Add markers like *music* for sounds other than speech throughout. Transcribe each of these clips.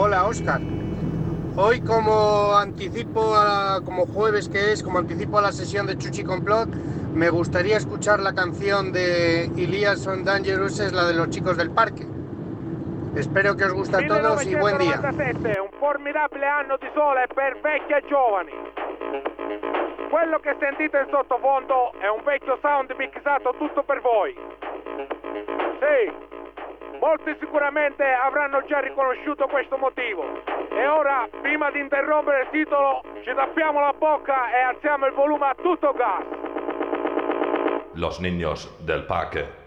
Hola, Oscar. Hoy como anticipo, a- como jueves que es, como anticipo a la sesión de Chuchi Complot, me gustaría escuchar la canción de Ilias on Dangerous, es la de los chicos del parque. Espero que os guste a todos y buen día. 1997, un formidabile anno di sole per vecchi e giovani. Quello che sentite in sottofondo è un vecchio sound mixato tutto per voi. Sì, molti sicuramente avranno già riconosciuto questo motivo. E ora, prima di interrompere il titolo, ci tappiamo la bocca e alziamo il volume a tutto gas. Los niños del parque.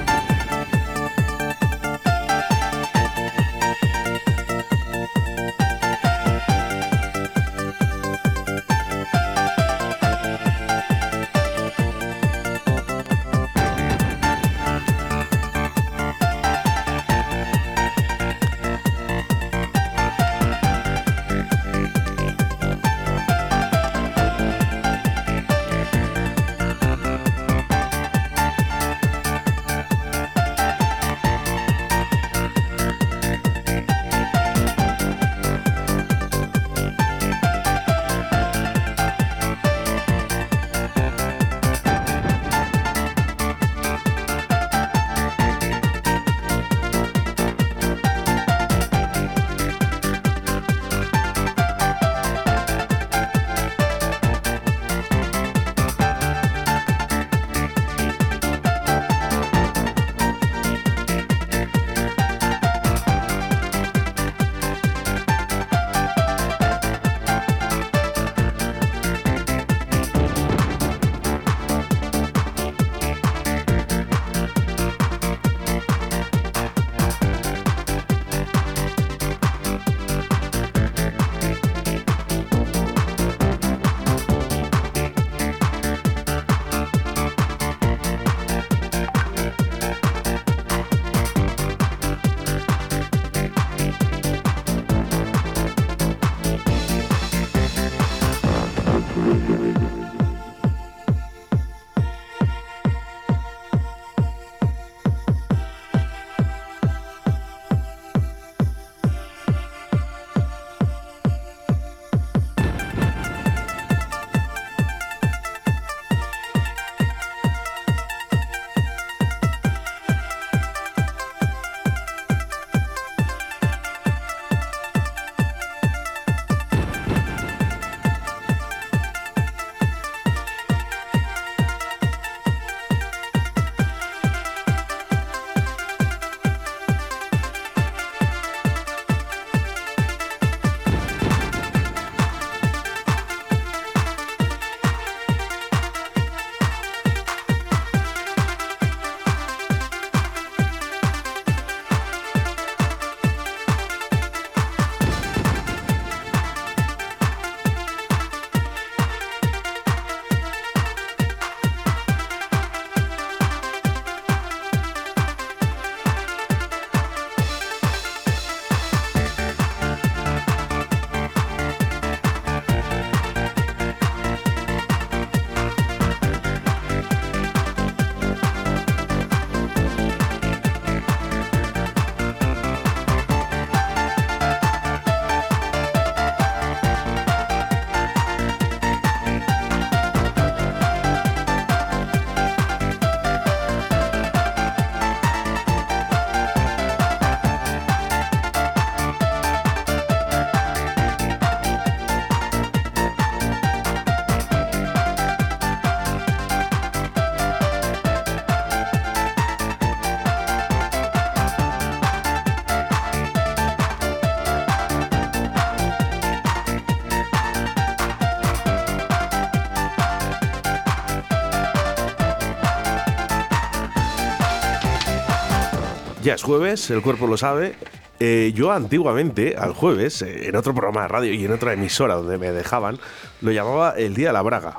Ya es jueves, el cuerpo lo sabe. Eh, yo antiguamente, al jueves, eh, en otro programa de radio y en otra emisora donde me dejaban, lo llamaba el Día de la Braga.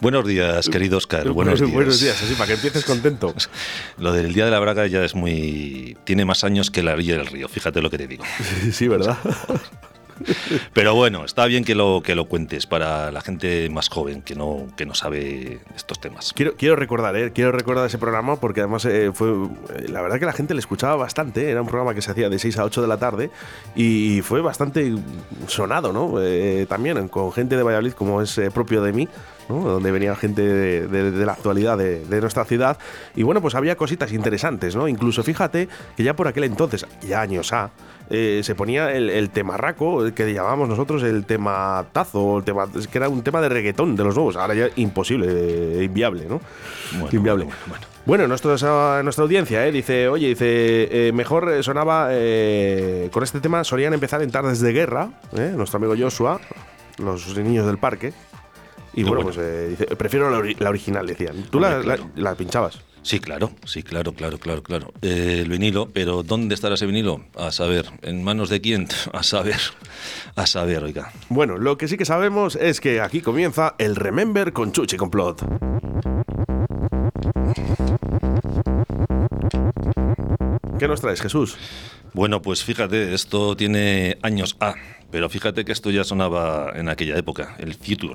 Buenos días, querido Oscar. Buenos días. Buenos días, así para que empieces contento. *laughs* Lo del Día de la Braga ya es muy. Tiene más años que la orilla del río, fíjate lo que te digo. *laughs* sí, ¿verdad? *laughs* Pero bueno, está bien que lo, que lo cuentes para la gente más joven que no, que no sabe estos temas. Quiero, quiero recordar, ¿eh? quiero recordar ese programa porque además eh, fue. eh, La verdad que la gente le escuchaba bastante. Era un programa que se hacía de 6 a 8 de la tarde y fue bastante sonado, ¿no? Eh, también con gente de Valladolid, como es eh, propio de mí. donde venía gente de, la actualidad de, nuestra ciudad y bueno pues había cositas interesantes no incluso fíjate que ya por aquel entonces ya años A eh, se ponía el, el temarraco que llamábamos nosotros el tema tazo el tema es que era un tema de reggaetón de los nuevos ahora ya imposible eh, inviable no Bueno, inviable bueno, bueno. bueno, nuestro- esa- nuestra audiencia eh, dice, oye, dice, eh, mejor eh, sonaba con este tema, solían empezar en tardes de guerra, nuestro amigo Joshua, los niños del parque. Y bueno, pues dice, prefiero la, ori- la original, decían. Tú la pinchabas. Sí, claro, sí, claro, claro, claro, claro. Eh, el vinilo, pero ¿dónde estará ese vinilo? A saber, ¿en manos de quién? *laughs* A saber, a saber, oiga. Bueno, lo que sí que sabemos es que aquí comienza el Remember con Chuchi Complot. ¿Qué nos traes, Jesús? Bueno, pues fíjate, esto tiene años A, pero fíjate que esto ya sonaba en aquella época, el Future.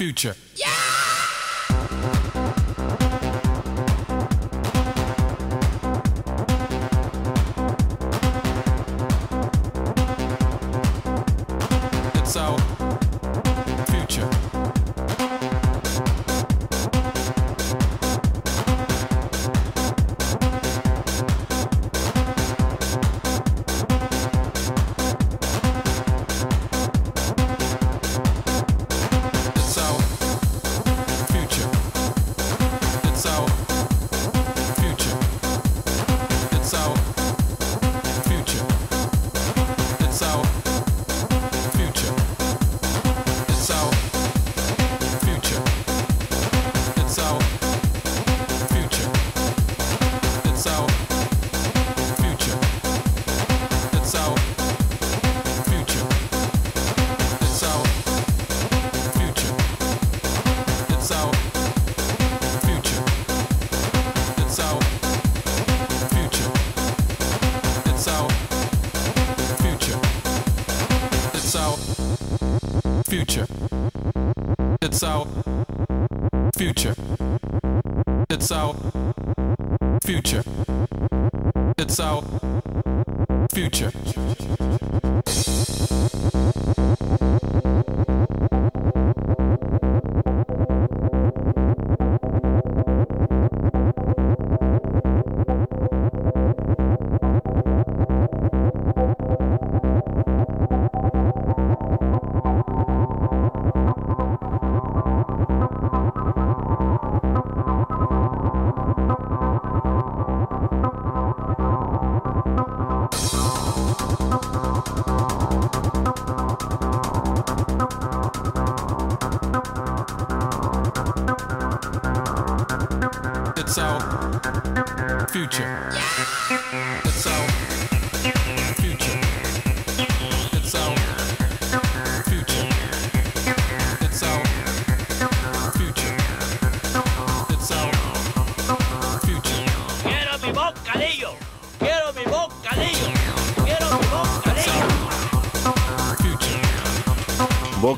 future. Yeah! It's our future. It's our future. It's our future.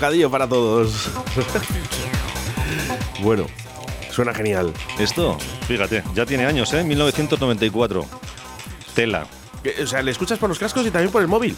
Bocadillo para todos. bueno, suena genial. Esto, fíjate, ya tiene años, ¿eh? 1994. Tela. O sea, le escuchas por los cascos y también por el móvil.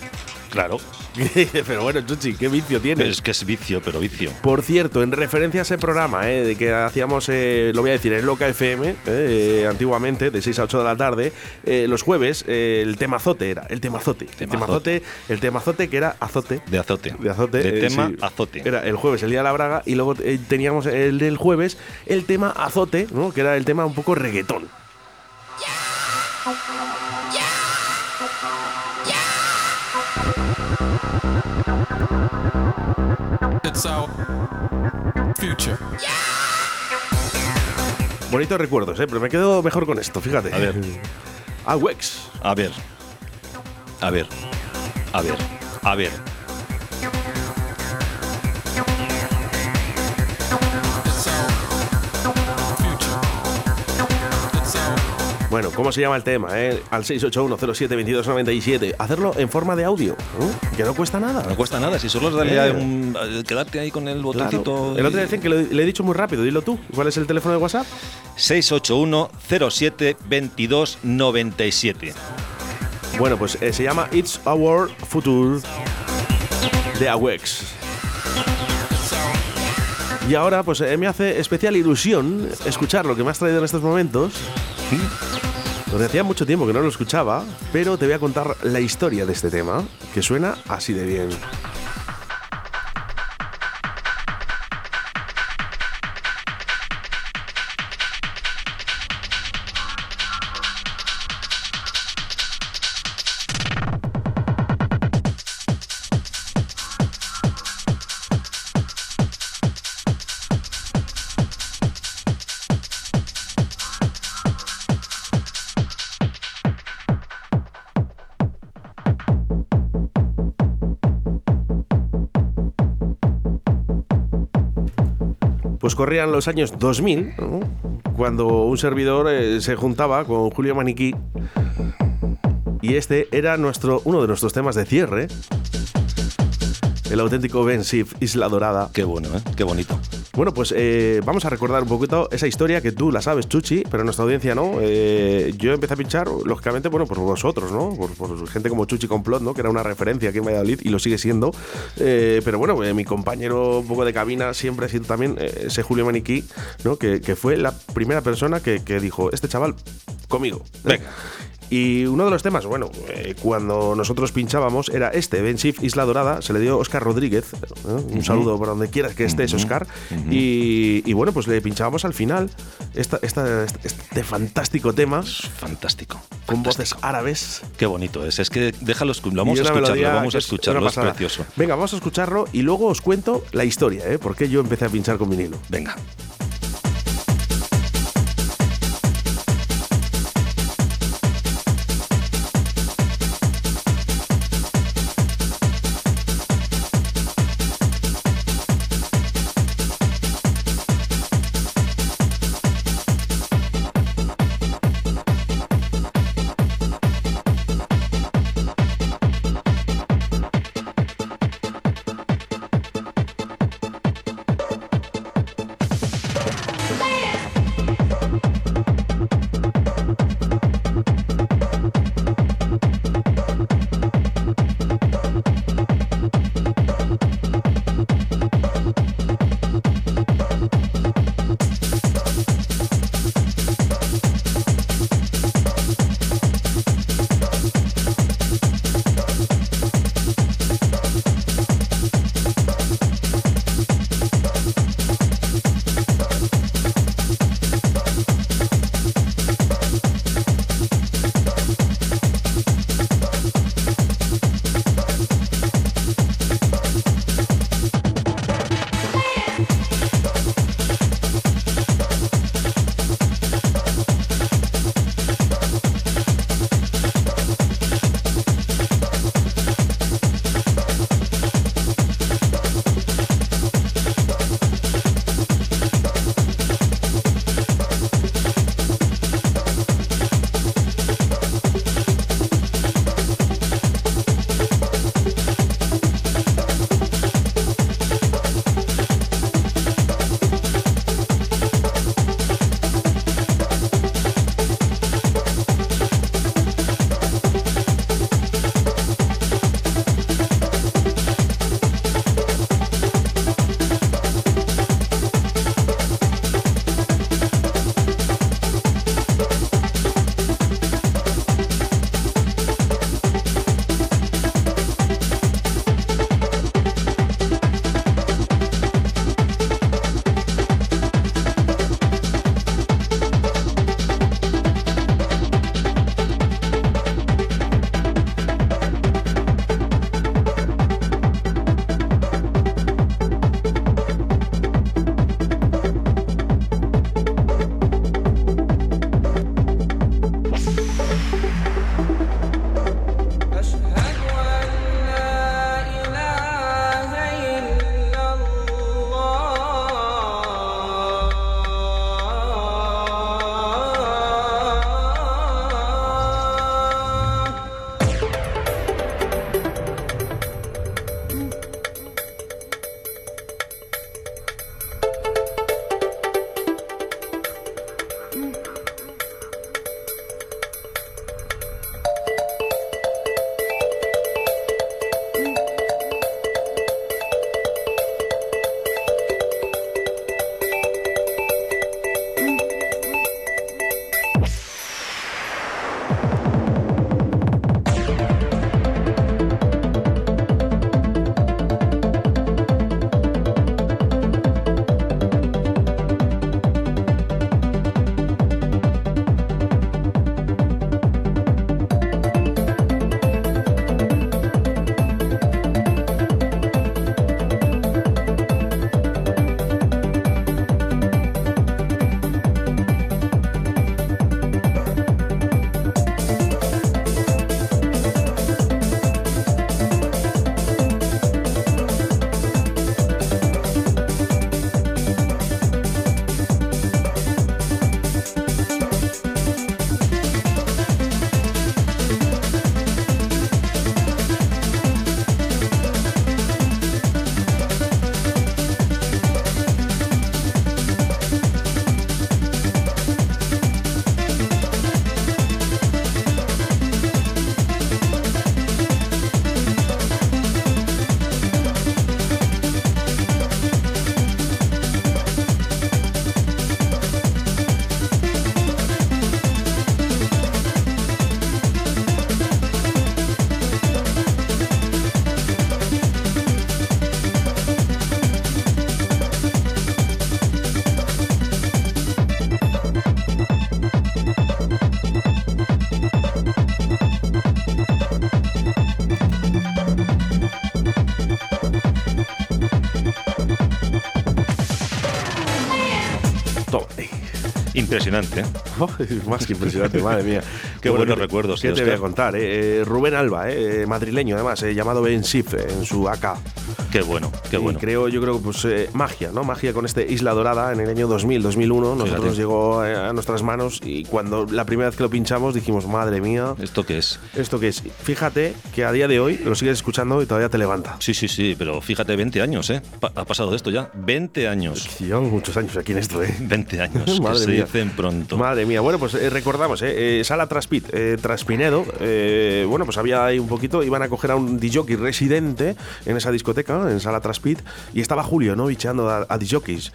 Claro. *laughs* pero bueno, Chuchi, qué vicio Pero tienes. es que es vicio, pero vicio. Por cierto, en referencia a ese programa eh, de que hacíamos, eh, lo voy a decir, en Loca FM, eh, antiguamente, de 6 a 8 de la tarde, eh, los jueves, eh, el temazote era, el temazote. El temazote, el temazote que era azote. De azote. De azote. De eh, tema sí. azote. Era el jueves, el día de la braga, y luego eh, teníamos el del jueves, el tema azote, ¿no? que era el tema un poco reggaetón. It's our future. Bonitos recuerdos, ¿eh? pero me quedo mejor con esto, fíjate. A ver. Awex. A ver. A ver. A ver. A ver. Bueno, ¿cómo se llama el tema? Eh? Al 681072297. Hacerlo en forma de audio, ¿no? que no cuesta nada. No cuesta nada, si solo es darle Eh. un- a quedarte ahí con el Claro. botoncito. El otro día decían que le he dicho muy rápido, dilo tú. ¿Cuál es el teléfono de WhatsApp? 681 07 22 97. Bueno, pues eh, se llama It's Our Future de Awex. Y ahora, pues eh, me hace especial ilusión escuchar lo que me has traído en estos momentos. Porque hacía mucho tiempo que no lo escuchaba, pero te voy a contar la historia de este tema, que suena así de bien. Pues corrían los años 2000, ¿no? cuando un servidor eh, se juntaba con Julio Maniquí y este era nuestro, uno de nuestros temas de cierre. El auténtico Ben Sif, Isla Dorada. Qué bueno, ¿eh? Qué bonito. Bueno, pues eh, vamos a recordar un poquito esa historia que tú la sabes, Chuchi, pero nuestra audiencia no. Eh, yo empecé a pinchar, lógicamente, bueno, por vosotros, ¿no? Por, gente como Chuchi Complot, ¿no? Que era una referencia aquí en Valladolid y lo sigue siendo. Eh, pero bueno, mi compañero un poco de cabina siempre ha sido también ese Julio Maniquí, ¿no? Que, que fue la primera persona que, que dijo, este chaval, conmigo. Venga. Y uno de los temas, bueno, eh, cuando nosotros pinchábamos era este, Ben Shift Isla Dorada, se le dio Oscar Rodríguez, ¿eh? un saludo por donde quieras que estés, Oscar. y, y bueno, pues le pinchábamos al final esta, esta- este, fantástico tema. Fantástico. Con voces árabes. Qué bonito es. Es que déjalo, escu- vamos a escucharlo, vamos a es escucharlo, es precioso. Venga, vamos a escucharlo y luego os cuento la historia, ¿eh? Por qué yo empecé a pinchar con vinilo. Venga. Impresionante, ¿eh? Más que impresionante, madre mía. *laughs* Qué buenos recuerdos, ¿Qué te voy a Oscar. contar? eh? Eh, Rubén Alba, eh, madrileño además, eh, llamado Ben Sif en su AK. Qué bueno, qué Y creo, yo creo, pues eh, magia, ¿no? Magia con este Isla Dorada en el año 2000, 2001. Nosotros Fíjate. llegó eh, a nuestras manos y cuando la primera vez que lo pinchamos dijimos, madre mía, ¿Esto qué es? ¿esto qué es? Fíjate que a día de hoy lo sigues escuchando y todavía te levanta. Sí, sí, sí, pero fíjate, 20 años, ¿eh? Pa- ha pasado de esto ya. 20 años. Llevamos muchos años aquí en esto, ¿eh? 20 *laughs* años, que Madre se mía. dicen pronto. Madre mía, bueno, pues eh, recordamos, eh, Sala Traspit, Traspinedo, bueno, pues había ahí un poquito, iban a coger a un DJ residente en esa discoteca, en Sala Traspit, y estaba Julio, ¿no? Bicheando a, a DJs.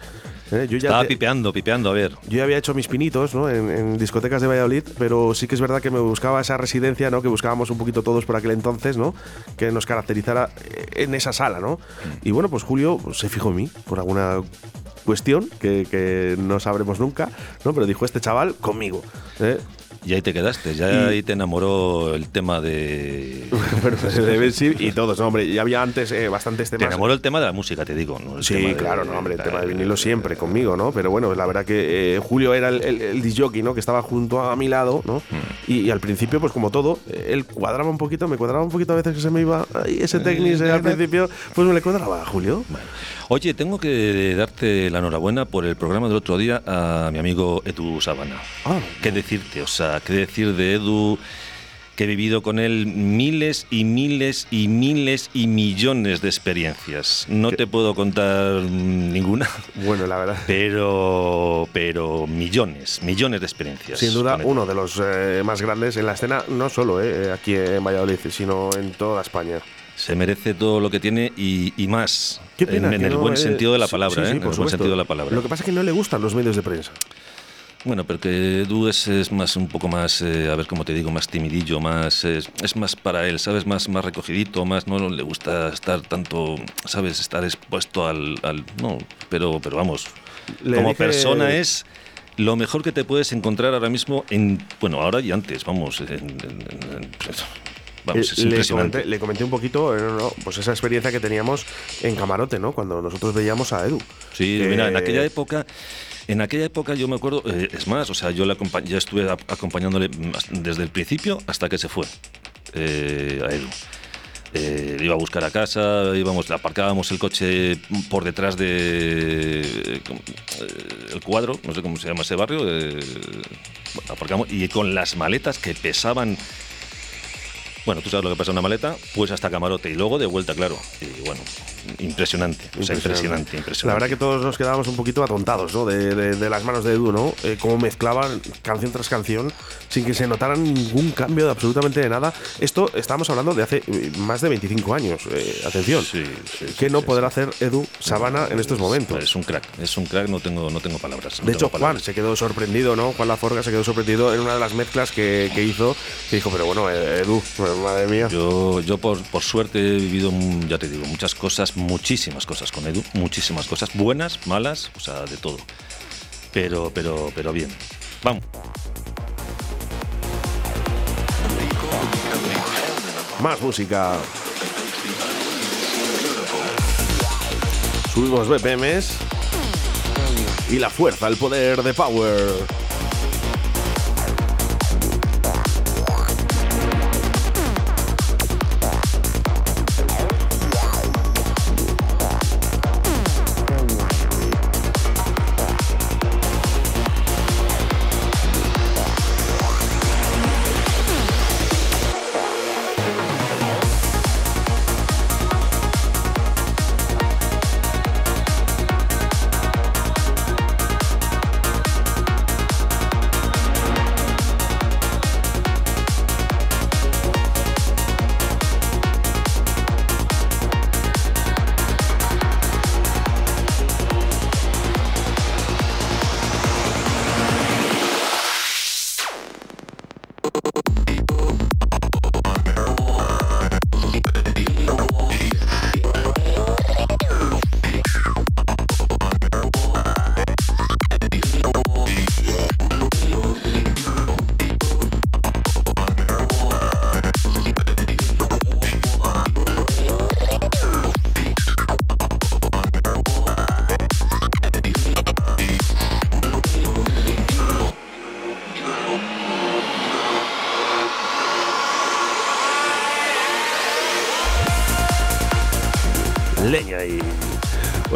Eh, yo ya Estaba te- pipeando, pipeando, a ver. yo ya había hecho mis pinitos ¿no? en, en discotecas de Valladolid, pero sí que es verdad que me buscaba esa residencia, ¿no? que buscábamos un poquito todos por aquel entonces, ¿no? que nos caracterizara eh, en esa sala. ¿no? Y bueno, pues Julio pues, se fijó en mí por alguna cuestión que, que no sabremos nunca, ¿no? pero dijo este chaval conmigo. ¿eh? Y ahí te quedaste, ya Y- ahí te enamoró el tema de. *laughs* Bueno, pues *laughs* de Ben Sib y todos, ¿no? hombre, ya había antes eh, bastantes Te temas. enamoró el tema de la música, te digo. ¿no? El tema Sí, de- claro, no, hombre, el tema de vinilo siempre conmigo, ¿no? Pero bueno, la verdad que eh, Julio era el, el, el disc jockey, ¿no? Que estaba junto a mi lado, ¿no? Mm. Y, y al principio, pues como todo, eh, él cuadraba un poquito, me cuadraba un poquito a veces que se me iba ahí ese Eh, Technics eh, al principio, pues me le cuadraba a Julio. Oye, tengo que darte la enhorabuena por el programa del otro día a mi amigo Edu Sabana. Ah. ¿Qué decirte? O sea, ¿qué decir de Edu? Que he vivido con él miles y miles y miles y millones de experiencias. No te puedo contar ninguna, Bueno, la verdad. pero, pero millones, millones de experiencias. Sin duda, uno de los eh, más grandes en la escena, no solo eh, aquí en Valladolid, sino en toda España. Se merece todo lo que tiene y, y más. Qué pena en, el no, buen eh, sentido de la palabra, sí, sí, ¿eh? en el buen sentido de la palabra. Lo que pasa es que no le gustan los medios de prensa. Bueno, pero que Edu es, es más un poco más, eh, a ver cómo te digo, más timidillo, más es, es más para él, ¿sabes? Más, más recogidito, más no le gusta estar tanto, ¿sabes? Estar expuesto al, al- no, pero, pero vamos, Le como dije- persona es lo mejor que te puedes encontrar ahora mismo en, bueno, ahora y antes, vamos, en- en- en- en- vamos, Eh, le, comenté, le comenté un poquito eh, no, no, pues esa experiencia que teníamos en camarote, ¿no? Cuando nosotros veíamos a Edu. Sí, mira, en aquella época, en aquella época yo me acuerdo, eh, es más, o sea, yo acompa- ya estuve acompañándole desde el principio hasta que se fue eh, a Edu. Eh, iba a buscar a casa, íbamos, aparcábamos el coche por detrás de eh, el cuadro, no sé cómo se llama ese barrio, aparcamos y con las maletas que pesaban bueno, tú sabes lo que pasa en una maleta, pues hasta camarote y luego de vuelta, claro. Y bueno, impresionante, o sea, impresionante, impresionante. La verdad que todos nos quedábamos un poquito atontados, ¿no? De, de- de las manos de Edu, ¿no? Eh, cómo mezclaban canción tras canción sin que se notara ningún cambio de absolutamente de nada. Esto estamos hablando de hace eh, más de 25 años. eh, atención. Sí, sí, sí, ¿Qué no podrá hacer Edu Sabana en estos momentos? Es un crack, es un crack, no tengo, no tengo palabras. no De tengo hecho, Juan se quedó sorprendido, ¿no? Juan Laforga se quedó sorprendido en una de las mezclas que, que hizo. Que dijo, pero bueno, eh, Edu, madre mía. Yo, yo por, por suerte he vivido, ya te digo, muchas cosas, muchísimas cosas con Edu, muchísimas cosas, buenas, malas, o sea, de todo. Pero, pero, pero bien. Vamos. Más música. Subimos BPMs. Y la fuerza, el poder de Power.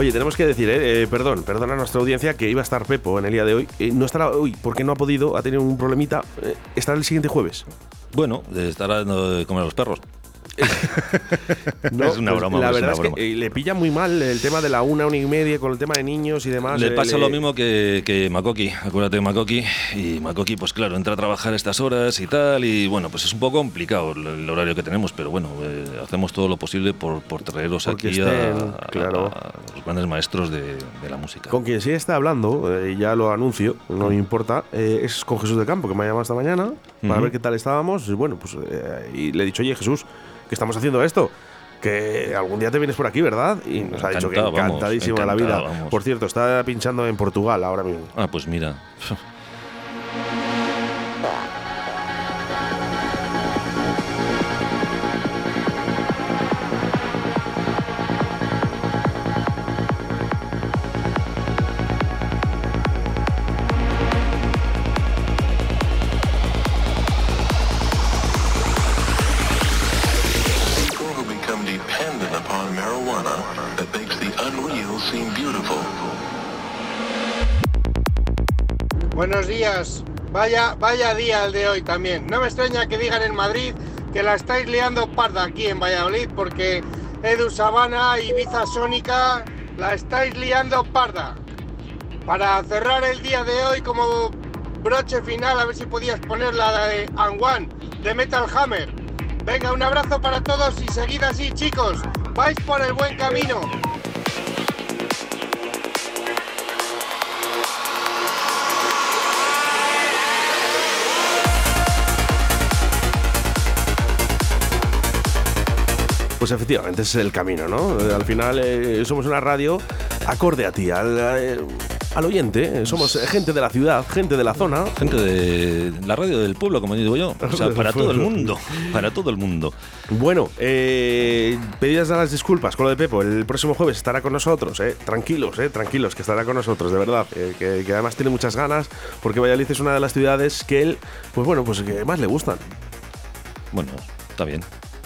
Oye, tenemos que decir, eh, eh, perdón, perdón a nuestra audiencia que iba a estar Pepo en el día de hoy. Eh, no estará hoy porque no ha podido, ha tenido un problemita. Estará el siguiente jueves. Bueno, estará a los perros. *laughs* No, es una pues broma, La es verdad es broma. que eh, le pilla muy mal el tema de la una, una y media con el tema de niños y demás. Le eh, pasa lo mismo que, que Makoki, acuérdate de Makoki. Y Makoki, pues claro, entra a trabajar a estas horas y tal. Y bueno, pues es un poco complicado el, el horario que tenemos, pero bueno, eh, hacemos todo lo posible por, por traeros Porque aquí estén, a, a- claro. a los grandes maestros de, de la música. Con quien sí está hablando, eh, ya lo anuncio, no me importa, eh, es con Jesús de Campo, que me ha llamado esta mañana para Ujú. ver qué tal estábamos. Y bueno, pues eh, y le he dicho, oye Jesús, que estamos haciendo esto. Que algún día te vienes por aquí, ¿verdad? Y nos ha dicho que Encantado, vamos, encantadísimo de la vida. encantado, vamos. Por cierto, está pinchando en Portugal ahora mismo. Ah, pues mira. Vaya, vaya día el de hoy también. No me extraña que digan en Madrid que la estáis liando parda aquí en Valladolid porque Edu Sabana y Ibiza Sónica la estáis liando parda. Para cerrar el día de hoy como broche final, a ver si podías poner la de And One de Metal Hammer. Venga, un abrazo para todos y seguid así, chicos. Vais por el buen camino. Pues efectivamente, ese es el camino, ¿no? Eh, Al final eh, somos una radio acorde a ti, al, eh, al oyente. Somos gente de la ciudad, gente de la zona. Gente de la radio del pueblo, como digo yo. O sea, para todo el mundo. Para todo el mundo. Bueno, eh, pedidas las disculpas con lo de Pepo. El próximo jueves estará con nosotros, eh. Tranquilos, eh, tranquilos, que estará con nosotros, de verdad. eh, que, que además tiene muchas ganas, porque Valladolid es una de las ciudades que él, pues bueno, pues que más le gustan. Bueno, está bien.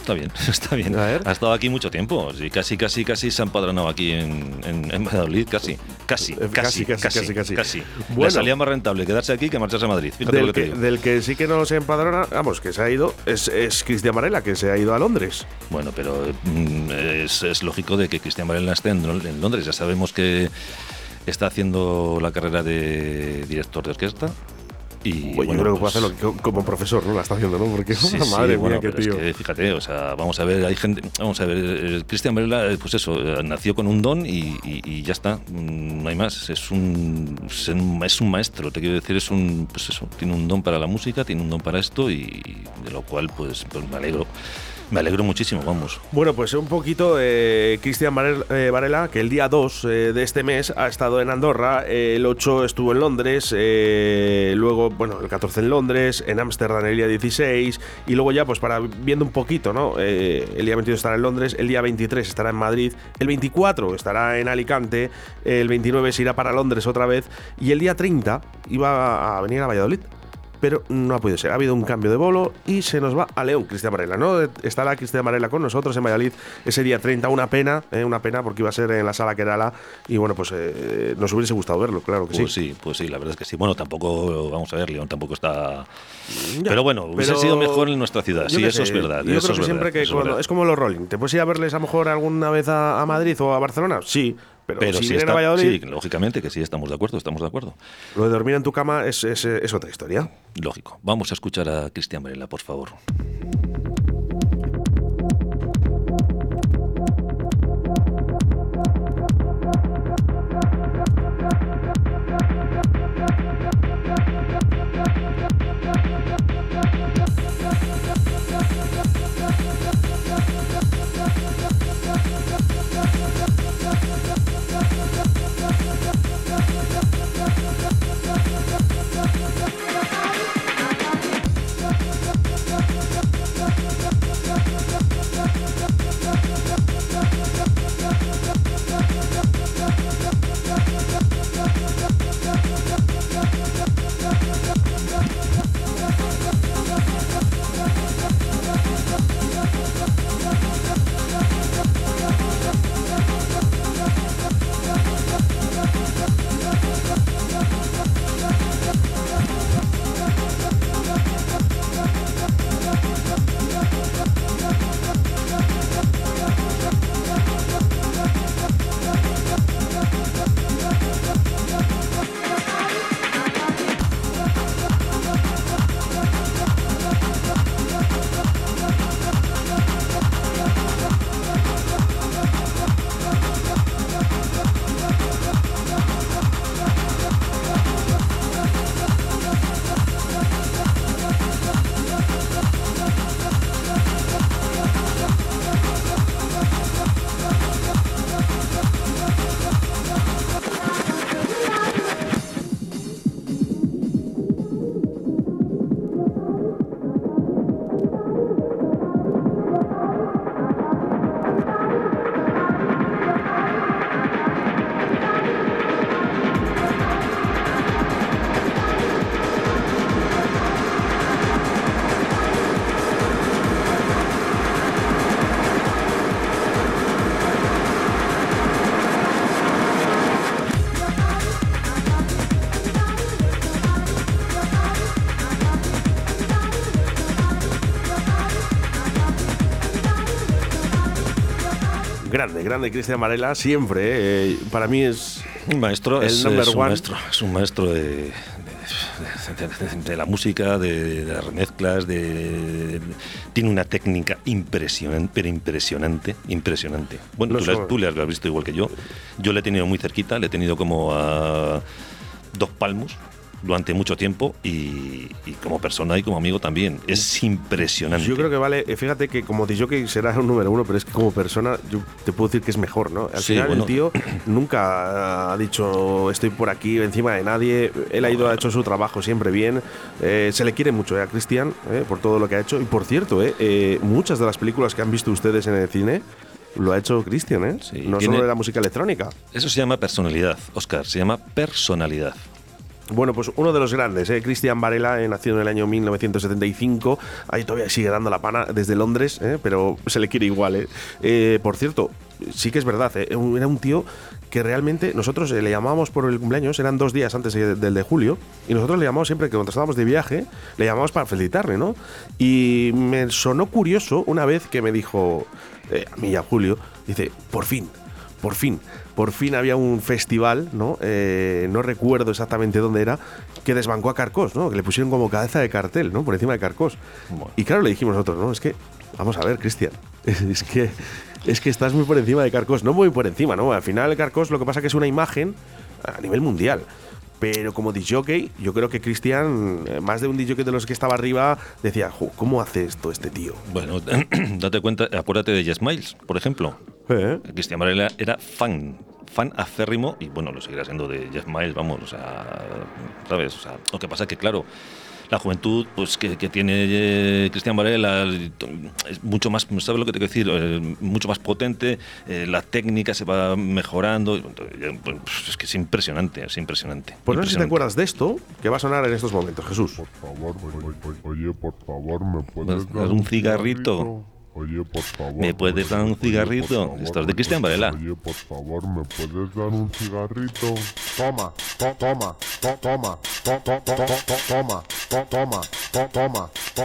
Está bien, *laughs* está bien. Ha estado aquí mucho tiempo. Sí, casi, casi, casi se ha empadronado aquí en, en, en Valladolid. Casi, casi, Eh, casi, casi, casi, casi. Le Bueno. salía más rentable quedarse aquí que marcharse a Madrid. Fíjate lo Del que te que, digo. del que sí que no se empadrona, vamos, que se ha ido, es, es Cristian Varela, que se ha ido a Londres. Bueno, pero mm, es, es lógico de que Cristian Varela esté en Londres. Ya sabemos que está haciendo la carrera de director de orquesta. Y Pues bueno, yo creo que pues- puede hacerlo que- como profesor, ¿no? La está haciendo, ¿no? Porque, Sí, *laughs* sí, madre mía, bueno, qué tío. Es que fíjate, o sea, vamos a ver, hay gente, vamos a ver, eh, Cristian Varela, eh, pues eso, eh, nació con un don y, y- y ya está, mm, no hay más, es un, es un es un maestro, te quiero decir, es un, pues eso, tiene un don para la música, tiene un don para esto y de lo cual, pues, pues me alegro, me alegro muchísimo, vamos. Bueno, pues un poquito eh, Cristian Varel- eh, Varela, que el día 2 eh, de este mes ha estado en Andorra, eh, el 8 estuvo en Londres, luego, bueno, el 14 en Londres, en Ámsterdam el día 16, y luego ya, pues para viendo un poquito, ¿no? El día 22 estará en Londres, el día 23 estará en Madrid, el 24 estará en Alicante, el 29 se irá para Londres otra vez, y el día 30 iba a venir a Valladolid pero no ha podido ser. Ha habido un cambio de bolo y se nos va a León, Cristian Varela. ¿no? Estará Cristian Varela con nosotros en Valladolid ese día 30. Una pena, ¿eh? una pena porque iba a ser en la sala Kerala y bueno, pues eh, nos hubiese gustado verlo, claro que Pues sí. sí, pues sí, la verdad es que sí. Bueno, tampoco, vamos a ver, León tampoco está... Ya, pero bueno, hubiese pero- sido mejor en nuestra ciudad, Yo sí, eso sé, es verdad. Yo eso creo es que siempre verdad, que cuando, es como los Rolling. ¿Te puedes ir a verles a lo mejor alguna vez a, a Madrid o a Barcelona? Sí, pero, Pero si vienen está, Valladolid, sí, lógicamente que sí, estamos de acuerdo, estamos de acuerdo. lo de dormir en tu cama es, es- es otra historia. Lógico. Vamos a escuchar a Cristian Varela, por favor. Grande, grande Cristian Varela, siempre. eh, para mí es Un maestro, el es, number es un one. maestro, es un maestro de, de- de- de- de la música, de, las remezclas, de, tiene una técnica impresionante, pero impresionante, impresionante. Bueno, No tú, le has- solo- tú le has visto igual que yo. Yo le he tenido muy cerquita, le he tenido como a dos palmos durante mucho tiempo y, y como persona y como amigo también. Es impresionante. Yo creo que vale, eh, fíjate que como que será un número uno, pero es que como persona yo te puedo decir que es mejor, ¿no? Al Sí, final bueno. el tío nunca ha dicho estoy por aquí encima de nadie, él ha ido, ha hecho su trabajo siempre bien, eh, se le quiere mucho eh, a Cristian eh, por todo lo que ha hecho y por cierto, eh, eh, muchas de las películas que han visto ustedes en el cine lo ha hecho Cristian, ¿eh? no tiene- solo de la música electrónica. Eso se llama personalidad, Oscar, se llama personalidad. Bueno, pues uno de los grandes, ¿eh? Cristian Varela, eh, nació en el año 1975, ahí todavía sigue dando la pana desde Londres, ¿eh? pero se le quiere igual. ¿eh? Eh, por cierto, sí que es verdad, era un tío que realmente nosotros le llamábamos por el cumpleaños, eran dos días antes de- del de julio, y nosotros le llamamos siempre que cuando estábamos de viaje, le llamamos para felicitarle, ¿no? Y me sonó curioso una vez que me dijo, a mí y a Julio, dice, por fin, por fin, por fin había un festival, ¿no? Eh, no recuerdo exactamente dónde era, que desbancó a Carcos, ¿no? Que le pusieron como cabeza de cartel, ¿no? Por encima de Carcos. Y claro, le dijimos nosotros, ¿no? Es que, vamos a ver, Cristian, *laughs* es que, es que estás muy por encima de Carcos, no muy por encima, ¿no? Al final, Carcos lo que pasa que es una imagen a nivel mundial. Pero como disjockey, yo creo que Cristian, eh, más de un disjockey de los que estaba arriba, decía, "Jo, ¿cómo hace esto este tío? Bueno, *clears throat* date cuenta, acuérdate de Jess Miles, por ejemplo. ¿Eh? Cristian Varela era fan, fan aférrimo y bueno, lo seguirá siendo de Jeff Miles, vamos, o sea, ¿sabes? O sea, lo que pasa es que, claro, la juventud pues que, que tiene eh, Cristian Varela es mucho más, ¿sabes lo que te quiero decir? Eh, mucho más potente, eh, la técnica se va mejorando, y, eh, pues, es que es impresionante, es impresionante. Pues no sé si te impresionante. acuerdas de esto, que va a sonar en estos momentos, Jesús. Por favor, oye, por favor, ¿me puedes ¿Me dar un cigarrito? Oye, por favor. ¿Me puedes dar un cigarrito? Esto es de Cristian Varela. Oye, por favor, ¿me puedes dar un cigarrito? Toma, to- toma, to- toma, to- to- to- to- to- toma, to- toma, to- toma, to- to- to- to- to- toma, to- toma, to- toma, to- to- to- to-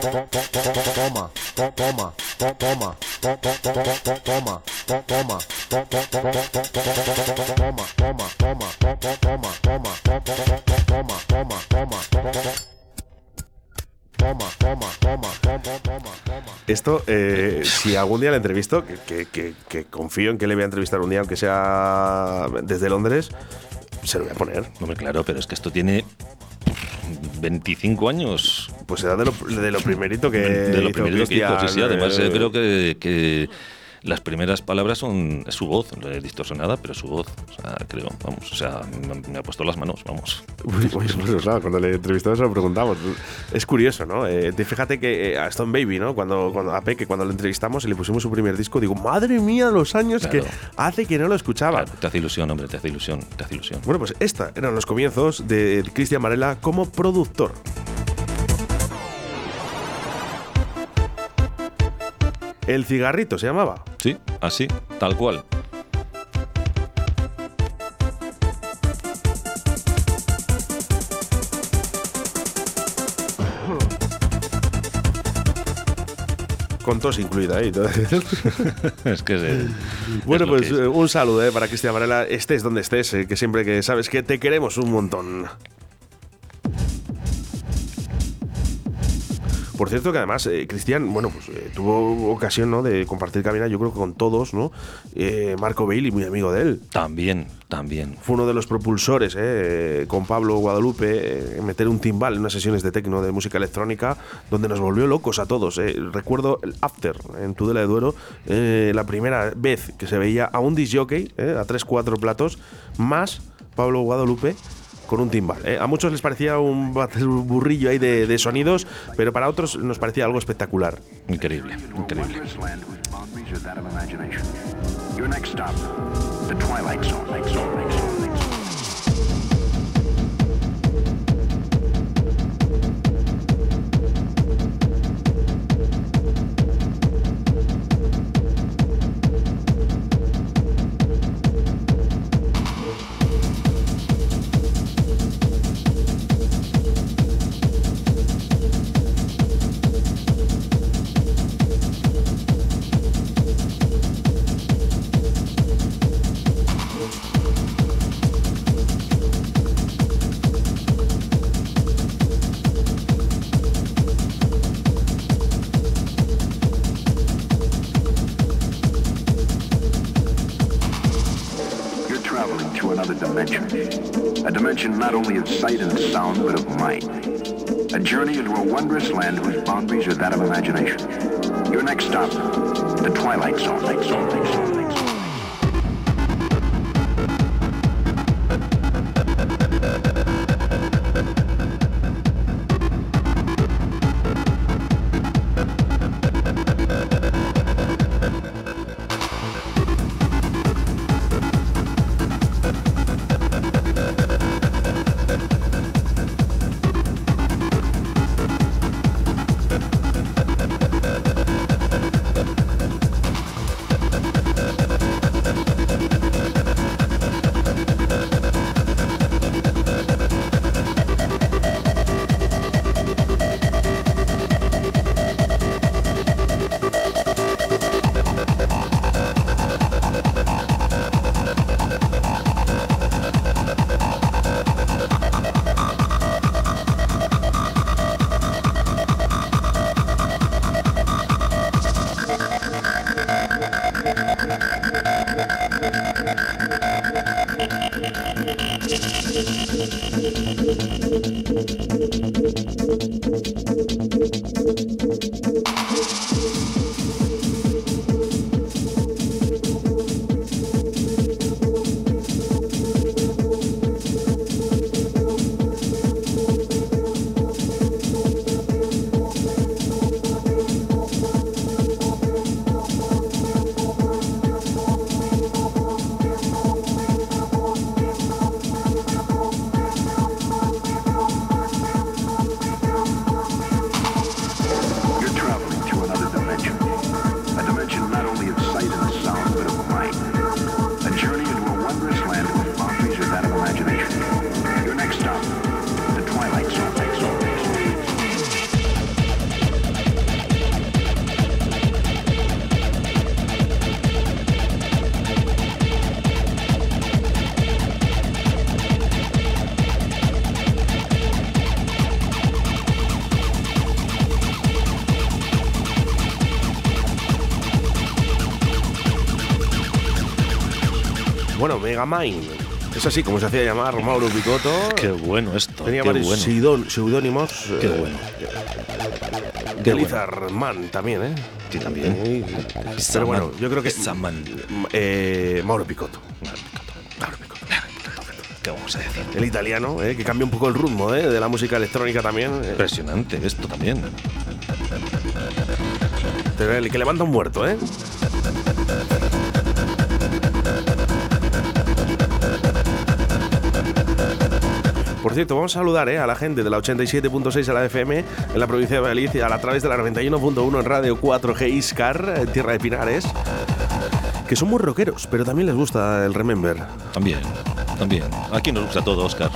to- toma, to- toma, to- to- to- to- to- to- to- toma, toma, toma, to- to- toma, toma, to- to- to- to- toma, toma, toma, to- to- to- Toma, toma, toma, toma, toma, toma. Esto, eh, si algún día le entrevisto, que, que- que- que confío en que le voy a entrevistar un día, aunque sea desde Londres, se lo voy a poner. Hombre, claro, pero es que esto tiene 25 años. Pues será de lo, de lo primerito que. de lo hizo primerito que hizo, sí, Además, eh, eh, creo que, que las primeras palabras son su voz, distorsionada, pero su voz. O sea, creo, vamos, o sea, me, me ha puesto las manos, vamos. Uy, uy, pues, claro, cuando le entrevistamos se lo preguntamos. Es curioso, ¿no? Eh, te- fíjate que eh, a Stone Baby, ¿no? Cuando, cuando, a Peque, cuando lo entrevistamos y le pusimos su primer disco, digo, madre mía, los años Claro. que hace que no lo escuchaba. Te hace ilusión, hombre, te hace ilusión, te hace ilusión. Bueno, pues esta eran los comienzos de Cristian Varela como productor. El cigarrito se llamaba. Sí, así, tal cual. Con tos incluida ahí. *laughs* es que es Bueno, es pues es. eh, un saludo eh, para Cristian Varela, estés donde estés, eh, que siempre que sabes que te queremos un montón. Por cierto que además eh, Cristian, bueno, pues eh, tuvo ocasión ¿no? de compartir cabina, yo creo que con todos, ¿no? Eh, Marco Bailey, muy amigo de él. También, también. Fue uno de los propulsores, eh, con Pablo Guadalupe, eh, meter un timbal en unas sesiones de tecno de música electrónica, donde nos volvió locos a todos. eh. Recuerdo el After en Tudela de Duero, la primera vez que se veía a un disjockey, a 3-4 platos, más Pablo Guadalupe con un timbal. eh. A muchos les parecía un burrillo ahí de, de sonidos, pero para otros nos parecía algo espectacular. Increíble, increíble. Your next stop, the Twilight Zone. Es así como se hacía llamar Mauro Picotto. Qué bueno esto. Tenía qué varios bueno. seudónimos. Qué eh, bueno. Qué Man también, ¿eh? Sí, también. Sí. Pero bueno, yo creo que. Saman. Eh, Mauro Picotto. ¿Qué vamos a decir? El italiano, ¿eh? que cambia un poco el ritmo ¿eh? de la música electrónica también. eh. Impresionante esto también. El que levanta un muerto, ¿eh? Por cierto, vamos a saludar ¿eh? a la gente de la 87.6 a la FM en la provincia de Valladolid a, través de la 91.1 en Radio 4G Iscar, en Tierra de Pinares, que son muy rockeros, pero también les gusta el Remember. También, también. Aquí nos gusta todo, Oscar.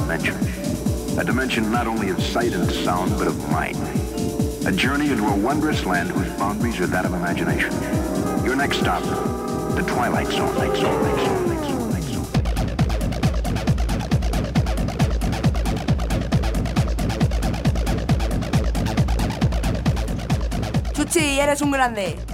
Dimension. A dimension not only of sight and sound, but of mind. A journey into a wondrous land whose boundaries are that of imagination. Your next stop, the Twilight Zone. Zone. Zone. Zone. Chuchi, eres un grande.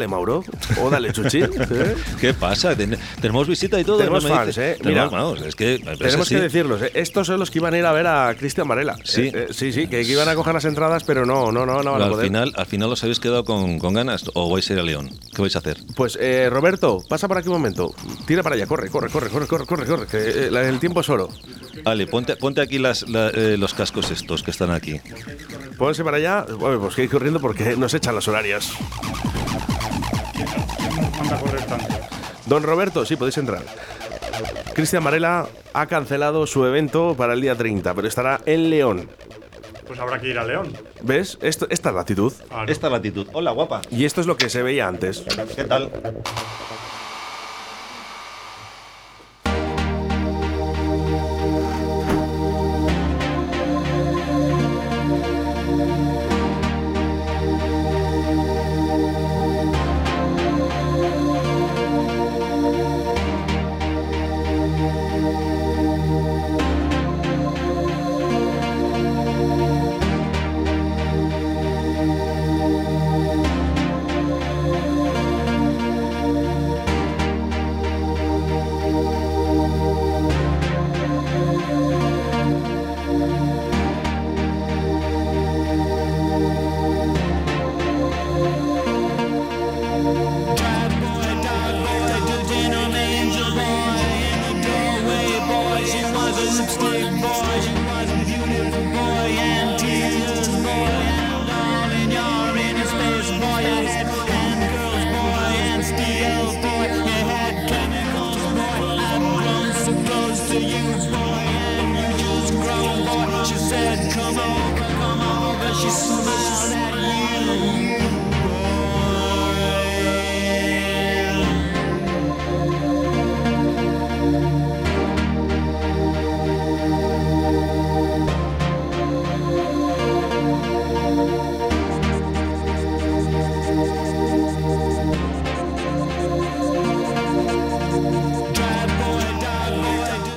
Dale, Mauro. O dale, Chuchi. *laughs* ¿eh? ¿Qué pasa? Ten- tenemos visita y todo. Tenemos no fans. ¿eh? Tenemos, Mira, vamos, es que Tenemos así. que decirlos, ¿eh? estos son los que iban a ir a ver a Cristian Varela. Sí. Eh, sí, sí, que, que iban a coger las entradas, pero no, no, no, no van a al, poder. final, al final os habéis quedado con, con ganas o vais a ir a León. ¿Qué vais a hacer? Pues eh, Roberto, pasa por aquí un momento. Tira para allá, corre, corre, corre, corre, corre, corre, corre, que el tiempo es oro. Ale, ponte, ponte aquí las, la- los cascos estos que están aquí. Pónganse para allá. Bueno, pues que ir corriendo porque nos echan las horarias. Don Roberto, sí, podéis entrar. Cristian Varela ha cancelado su evento para el día 30, pero estará en León. Pues habrá que ir a León. ¿Ves? Esto, esta es la actitud. Esta es la actitud. Hola, guapa. Y esto es lo que se veía antes. ¿Qué tal?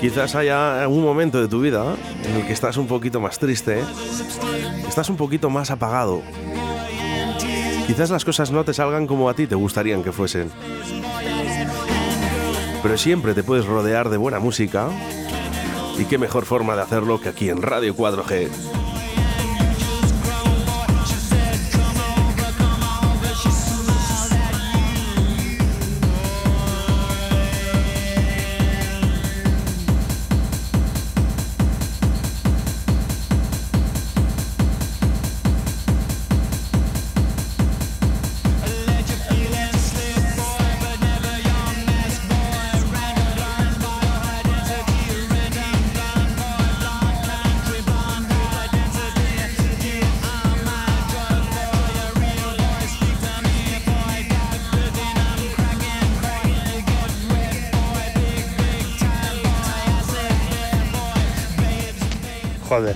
Quizás haya algún momento de tu vida en el que estás un poquito más triste, estás un poquito más apagado. Quizás las cosas no te salgan como a ti te gustarían que fuesen. Pero siempre te puedes rodear de buena música. Y qué mejor forma de hacerlo que aquí en Radio 4G.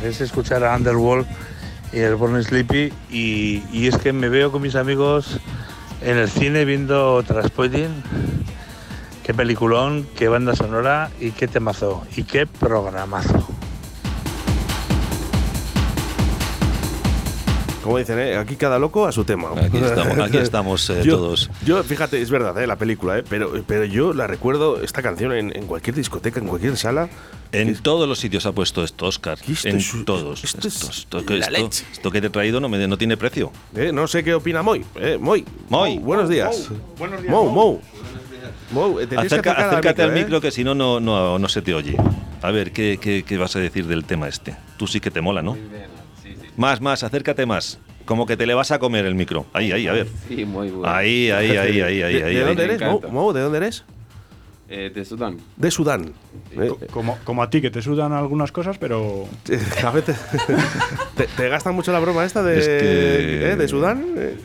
Es escuchar a Underworld y el Born Sleepy y, y es que me veo con mis amigos en el cine viendo Transporting. Qué peliculón, qué banda sonora y qué temazo y qué programazo. Como dicen, ¿eh? aquí cada loco a su tema. Aquí *laughs* estamos, aquí estamos, eh, Yo- todos. Yo, fíjate, es verdad, ¿eh? la película, ¿eh? pero, pero yo la recuerdo, esta canción, en, en cualquier discoteca, en cualquier sala. En todos los sitios ha puesto esto, Oscar. esto En es- todos. esto Esto, es esto que- la esto- leche. esto que te he traído no, me, no tiene precio. ¿eh? No sé qué opina Moy. ¿eh? Moy. Moy. buenos días. Buenos días, Mou, Mou. Mou. Mou, te tienes que Acerca- acércate al micro, ¿eh? que si no, no, no, no se te oye. A ver, ¿qué, qué, qué vas a decir del tema este? Tú sí que te mola, ¿no? Más, más, acércate más. Como que te le vas a comer el micro. Ahí, ahí, a ver. Sí, muy bueno. Ahí, ahí, ahí, ahí, ahí. ¿De, ahí, de ahí. dónde eres. Mou, ¿De dónde eres? Eh, de Sudán. De Sudán. Eh, Como, como a ti, que te sudan algunas cosas, pero. eh, a veces *laughs* ¿Te, te gastan mucho la broma esta de, Es que- eh, de Sudán? Eh.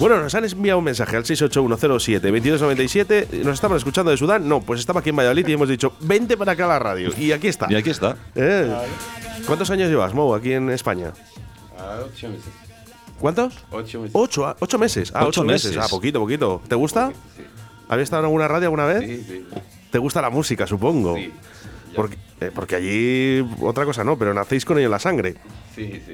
Bueno, nos han enviado un mensaje al 68107-2297. ¿Nos estaban escuchando de Sudán? No, pues estaba aquí en Valladolid y hemos dicho, vente para acá a la radio. Y aquí está. Y aquí está. Eh, ¿Cuántos años llevas, Mou, aquí en España? Ah, ocho meses. ¿Cuántos? Ocho meses. Ocho, ah, ocho meses. Ah, Ocho ocho, meses. meses. Ah, poquito, poquito. ¿Te gusta? ¿Habías estado en alguna radio alguna vez? Sí, sí. ¿Te gusta la música, supongo? Sí. Porque, eh, porque allí, otra cosa no, pero nacéis con ello en la sangre. Sí, sí, sí.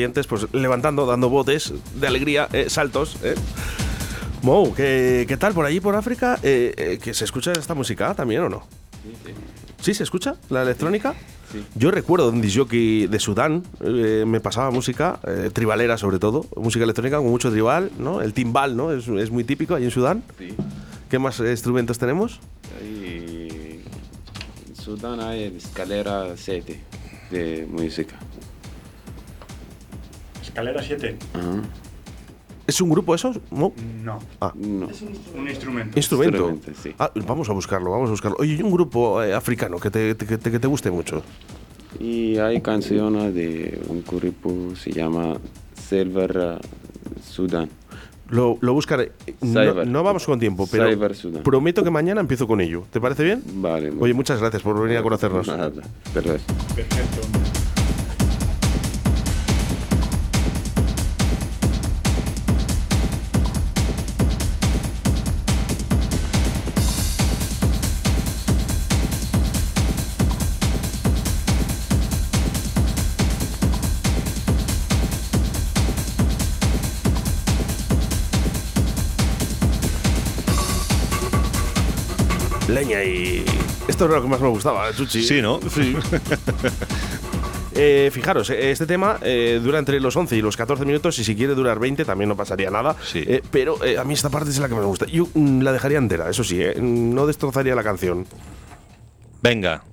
Oyentes, pues levantando, dando botes de alegría, eh, saltos, ¿eh? Mou, ¿qué, qué tal por allí, por África? Eh, eh, ¿Que se escucha esta música también o no? ¿Sí se escucha la electrónica? Sí. Yo recuerdo un disjockey de Sudán, eh, me pasaba música, eh, tribalera sobre todo, música electrónica con mucho tribal, ¿no? El timbal, ¿no? Es, es muy típico ahí en Sudán. Sí. ¿Qué más instrumentos tenemos? Ahí, en Sudán hay escalera 7 de música. Escalera 7. Ajá. ¿Es un grupo eso? No. No. Ah. No. Un instrumento. Instrumento. Instrumento, sí. Ah, vamos a buscarlo, vamos a buscarlo. Oye, ¿y un grupo eh, africano que te, que te- que te guste mucho. Y hay canciones de un grupo se llama Silver uh, Sudan. Lo, lo buscaré. No, no vamos con tiempo, pero prometo que mañana empiezo con ello. ¿Te parece bien? Vale. Oye, muchas gracias por venir a conocernos. Nada, perfecto. Perfecto. Leña y. Esto es lo que más me gustaba, Chuchi. Sí, ¿no? Sí. *laughs* Eh, fijaros, eh, este tema eh, dura entre los 11 y los 14 minutos y si quiere durar 20 también no pasaría nada. Sí. Eh, pero eh, a mí esta parte es la que me gusta. Yo mm, la dejaría entera, eso sí, eh, no destrozaría la canción. Venga.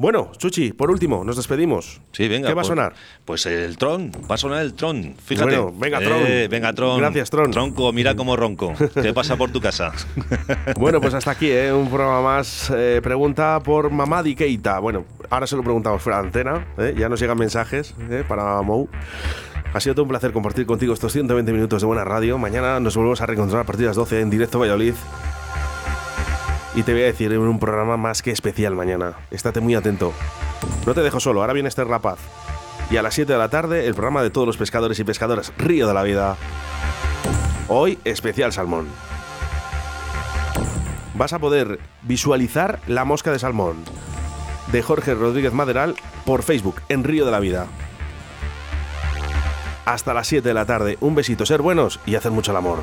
Bueno, Chuchi, por último, nos despedimos. Sí, venga. ¿Qué va a pues- sonar? Pues el Tron, va a sonar el Tron. Fíjate. Bueno, venga, Tron. Eh, venga, Tron. Gracias, Tron. Tronco, mira cómo ronco. *laughs* ¿Qué pasa por tu casa? Bueno, pues hasta aquí, ¿eh? un programa más. Eh, pregunta por Mamadi Keita. Bueno, ahora se lo preguntamos fuera de antena. ¿eh? Ya nos llegan mensajes ¿eh? para Mou. Ha sido todo un placer compartir contigo estos 120 minutos de buena radio. Mañana nos volvemos a reencontrar a partir de las 12 en directo Valladolid. Y te voy a decir en un programa más que especial mañana. Estate muy atento. No te dejo solo, ahora viene este rapaz. Y a las 7 de la tarde, el programa de todos los pescadores y pescadoras Río de la Vida. Hoy, especial salmón vas a poder visualizar La Mosca de Salmón de Jorge Rodríguez Maderal por Facebook en Río de la Vida. Hasta las 7 de la tarde. Un besito, ser buenos y hacer mucho el amor.